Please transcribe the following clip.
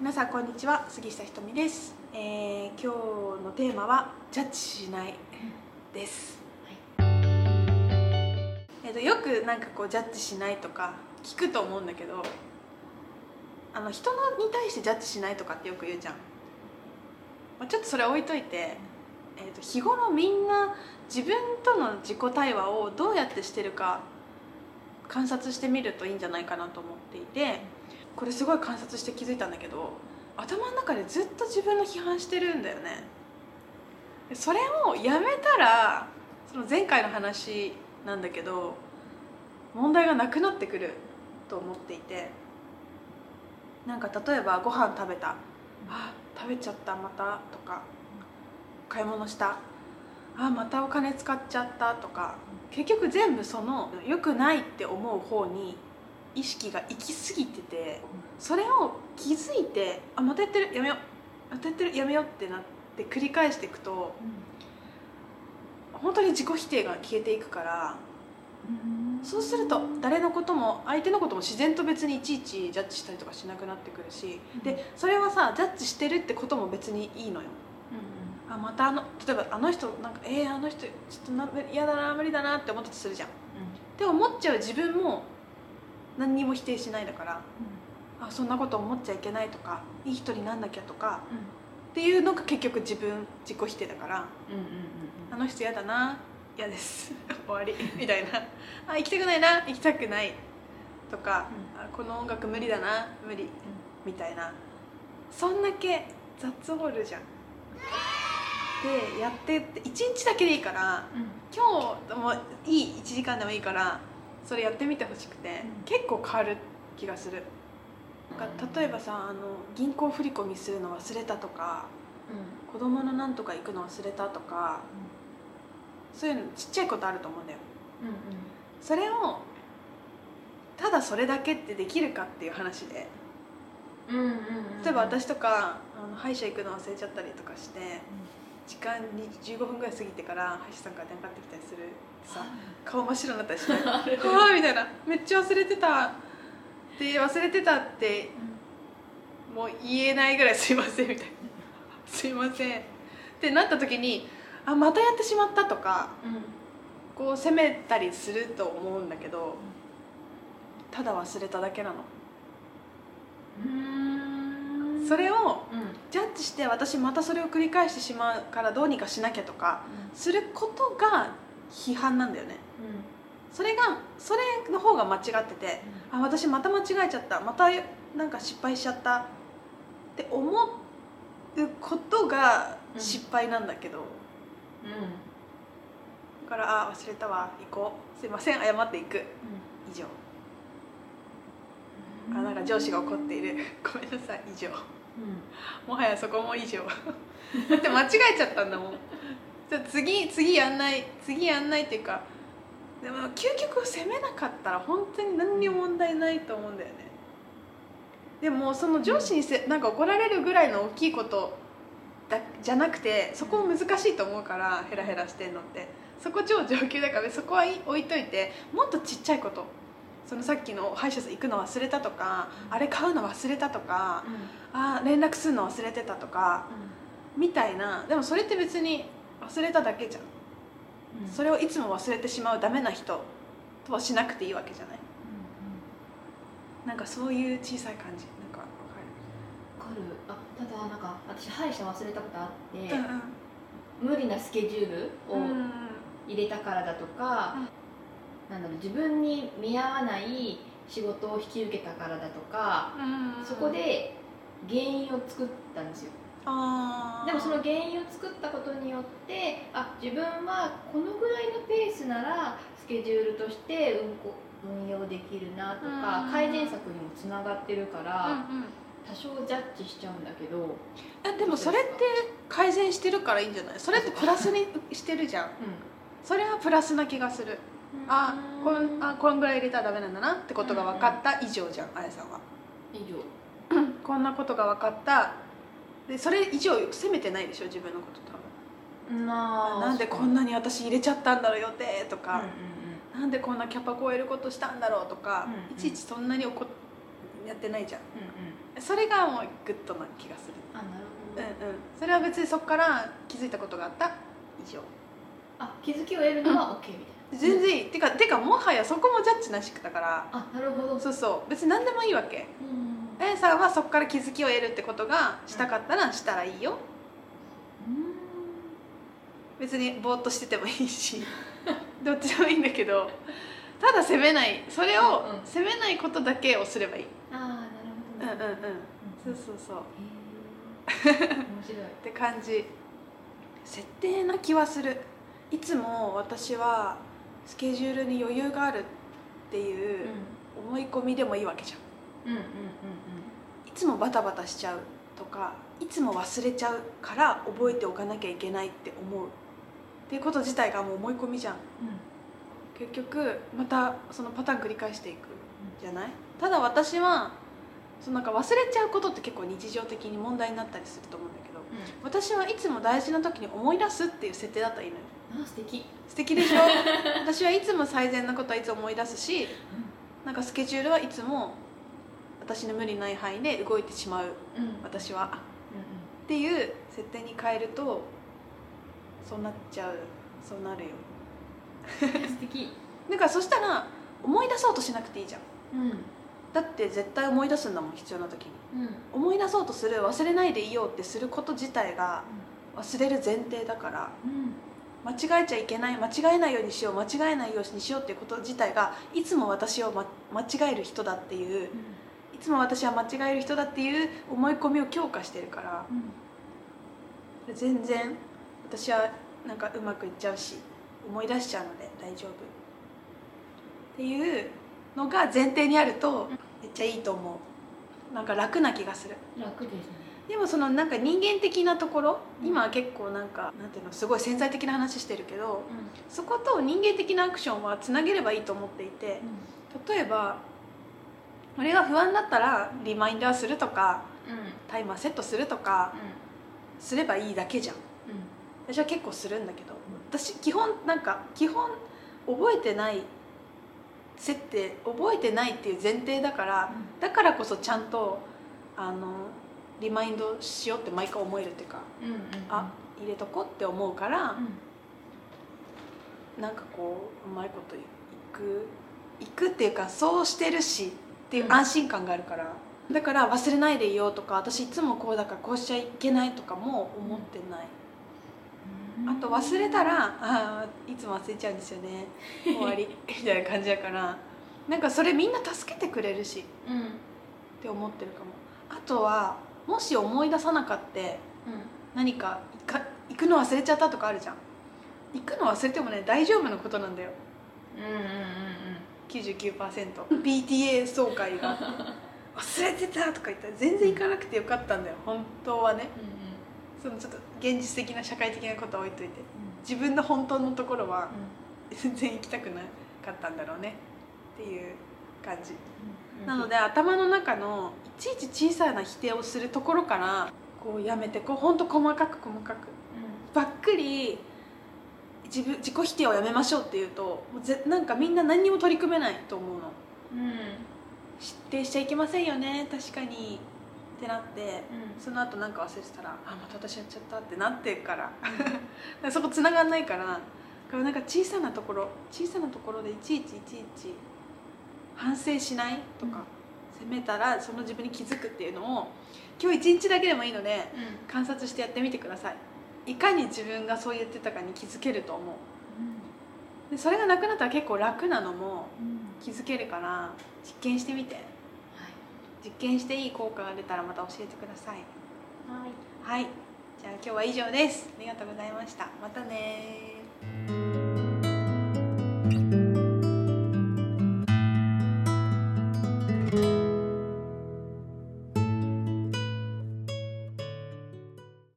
皆さんこんにちは杉下ひとみです、えー今日のテーマはジャッジしないです、えー、とよくなんかこうジャッジしないとか聞くと思うんだけどあの人のに対してジャッジしないとかってよく言うじゃん、まあ、ちょっとそれ置いといて、えー、と日頃みんな自分との自己対話をどうやってしてるか観察してみるといいんじゃないかなと思っていてこれすごい観察して気づいたんだけど頭の中でずっと自分の批判してるんだよね。それをやめたらその前回の話なんだけど問題がなくなってくると思っていてなんか例えばご飯食べた。あ食べちゃったまたとか買い物した。あまたお金使っちゃったとか結局全部その良くないって思う方に意識が行き過ぎててそれを気づいてあまたやってるやめよう。またやってるやめようってなって繰り返していくと本当に自己否定が消えていくからそうすると誰のことも相手のことも自然と別にいちいちジャッジしたりとかしなくなってくるしでそれはさジャッジしてるってことも別にいいのよ。あまたあの例えばあの人なんかえー、あの人ちょっとな嫌だな無理だなって思ったとするじゃん。って思っちゃう自分も何にも否定しないだからあそんなこと思っちゃいけないとかいい人になんなきゃとかっていうのが結局自分自己否定だからあの人嫌だな嫌です。終わり。みたいな。あ行きたくないな行きたくないとか、あこの音楽無理だな無理。みたいな。そんだけ雑ホールじゃん。でやってって1日だけでいいから今日もいい1時間でもいいからそれやってみてほしくて、うん。結構変わる気がする。なんか例えばさあの銀行振り込みするの忘れたとか子供のなんとか行くの忘れたとかそういうのちっちゃいことあると思うんだよ。それをただそれだけってできるかっていう話で。例えば私とかあの歯医者行くの忘れちゃったりとかして時間に15分ぐらい過ぎてから歯医者さんから電話かかってきたりする。さ顔真っ白になったりして「ああ」みたいな「めっちゃ忘れてた」で忘れてたってもう言えないぐらい「すいません」みたいな「すいません」ってなった時に「あまたやってしまった」とかこう責めたりすると思うんだけどただ忘れただけなのそれをジャッジして私またそれを繰り返してしまうからどうにかしなきゃとかすることが批判なんだよね。それがそれの方が間違っててあ私また間違えちゃったまたなんか失敗しちゃったって思うことが失敗なんだけど、だからあ忘れたわ行こう。すいません謝っていく。以上。あなんか上司が怒っている。ごめんなさい以上もはやそこも以上。だって間違えちゃったんだもん。じゃあ次次やんない次やんないっていうかでも究極責めなかったら本当に何にも問題ないと思うんだよね。でもその上司にせなんか怒られるぐらいの大きいことだじゃなくてそこ難しいと思うからヘラヘラしてんのって。そこ超上級だからそこはい置いといてもっとちっちゃいことそのさっきの歯医者さん行くの忘れたとかあれ買うの忘れたとかあ連絡するの忘れてたとかみたいな。でもそれって別に忘れただけじゃん。それをいつも忘れてしまうダメな人とはしなくていいわけじゃない。なんかそういう小さい感じ。なんかわかわかる。あただなんか私歯医者忘れたことあって、る無理なスケジュールをうんうん。うん入れたからだとか、なんだろう自分に見合わない仕事を引き受けたからだとか、うん。そこで原因を作ったんですよ。でもその原因を作ったことによってあ自分はこのぐらいのペースならスケジュールとして運行運用できるなとか、うん。改善策にもつながってるから、うんうん。多少ジャッジしちゃうんだけど、あでもそれって改善してるからいいんじゃない？それってプラスにしてるじゃん。それはプラスな気がするあこんあこんぐらい入れたらダメなんだなってことが分かった。以上じゃんあやさんは。以上。こんなことが分かった。でそれ以上責めてないでしょ自分のこと多分。まあなんでこんなに私入れちゃったんだろう予定とか、うんうんなんでこんなキャパ超えることしたんだろうとか、うんうん。いちいちそんなに怒っやってないじゃん。うんそれがもうグッドな気がする。あなるうんほど、うんそれは別にそこから気づいたことがあった。以上あ気づきを得るのは OK みたいな。全然いい、てかてかもはやそこもジャッジなしだから。あなるほど。そうそう。別に何でもいいわけ。うん。A さんはそこから気づきを得るってことがしたかったらしたらいいよ。別にぼーっとしててもいいし。どっちでもいいんだけど。ただ責めない。それをうんうん。責めないことだけをすればいい。ああなるほど。うんうんうん。そうそうそう。面白い。て感じ。設定な気はするいつも私はスケジュールに余裕があるっていう思い込みでもいいわけじゃん。うんうんうんいつもバタバタしちゃうとかいつも忘れちゃうから覚えておかなきゃいけないって思うっていうこと自体がもう思い込みじゃん。結局またそのパターン繰り返していくじゃない？ただ私はそのなんか忘れちゃうことって結構日常的に問題になったりすると思うんだけど私はいつも大事な時に思い出すっていう設定だったらいいのよ。うんあ素敵。素敵でしょ？私はいつも最善なことはいつも思い出すしなんかスケジュールはいつも私の無理ない範囲で動いてしまう。うん。うん私はっていう設定に変えるとそうなっちゃう。そうなるよ。素敵。だからそしたら思い出そうとしなくていいじゃん。うん。だって絶対思い出すんだもん必要な時に。うん。思い出そうとする忘れないでいようってすること自体が忘れる前提だから。うん間違えちゃいけない間違えないようにしよう間違えないようにしようっていうこと自体がいつも私を、ま、間違える人だっていういつも私は間違える人だっていう思い込みを強化してるから全然私はなんかうまくいっちゃうし思い出しちゃうので大丈夫。っていうのが前提にあるとめっちゃいいと思う。なんか楽な気がする。楽ですねでもそのなんか人間的なところ今は結構なんかなんていうのすごい潜在的な話してるけどそこと人間的なアクションはつなげればいいと思っていて例えば俺が不安だったらリマインダーするとかタイマーセットするとかすればいいだけじゃん。私は結構するんだけど私基本なんか基本覚えてない設定覚えてないっていう前提だからだからこそちゃんとあのリマインドしようって毎回思えるっていうかあ入れとこうって思うからなんかこううまいこといくいくっていうかそうしてるしっていう安心感があるから、だから忘れないでいようとか私いつもこうだからこうしちゃいけないとかも思ってない、あと忘れたらあーいつも忘れちゃうんですよね。終わり。みたいな感じだから。なんかそれみんな助けてくれるし。って思ってるかも。あとはもし思い出さなかって何か行か行くの忘れちゃったとかあるじゃん。行くの忘れてもね大丈夫なことなんだよ。99%PTA 総会が。忘れてたとか言ったら全然行かなくてよかったんだよ。本当はね。そのちょっと現実的な社会的なことは置いといて。自分の本当のところは全然行きたくなかったんだろうね。っていう感じ。なので頭の中のいちいち小さな否定をするところからこうやめてこう本当細かく細かく。ばっくり自分自己否定をやめましょうっていうともうぜなんかみんな何にも取り組めないと思うの。否定しちゃいけませんよね確かに。ってなってその後なんか忘れてたらあまた私やっちゃったってなってるから。だからそこ繋がんないからだからなんか小さなところ小さなところでいちいちいちいち反省しないとか、責めたらその自分に気づくっていうのを今日一日だけでもいいので観察してやってみてください。いかに自分がそう言ってたかに気づけると思う。でそれがなくなったら結構楽なのも気づけるから実験してみて。実験していい効果が出たらまた教えてください。はい。じゃあ今日は以上です。ありがとうございました。またね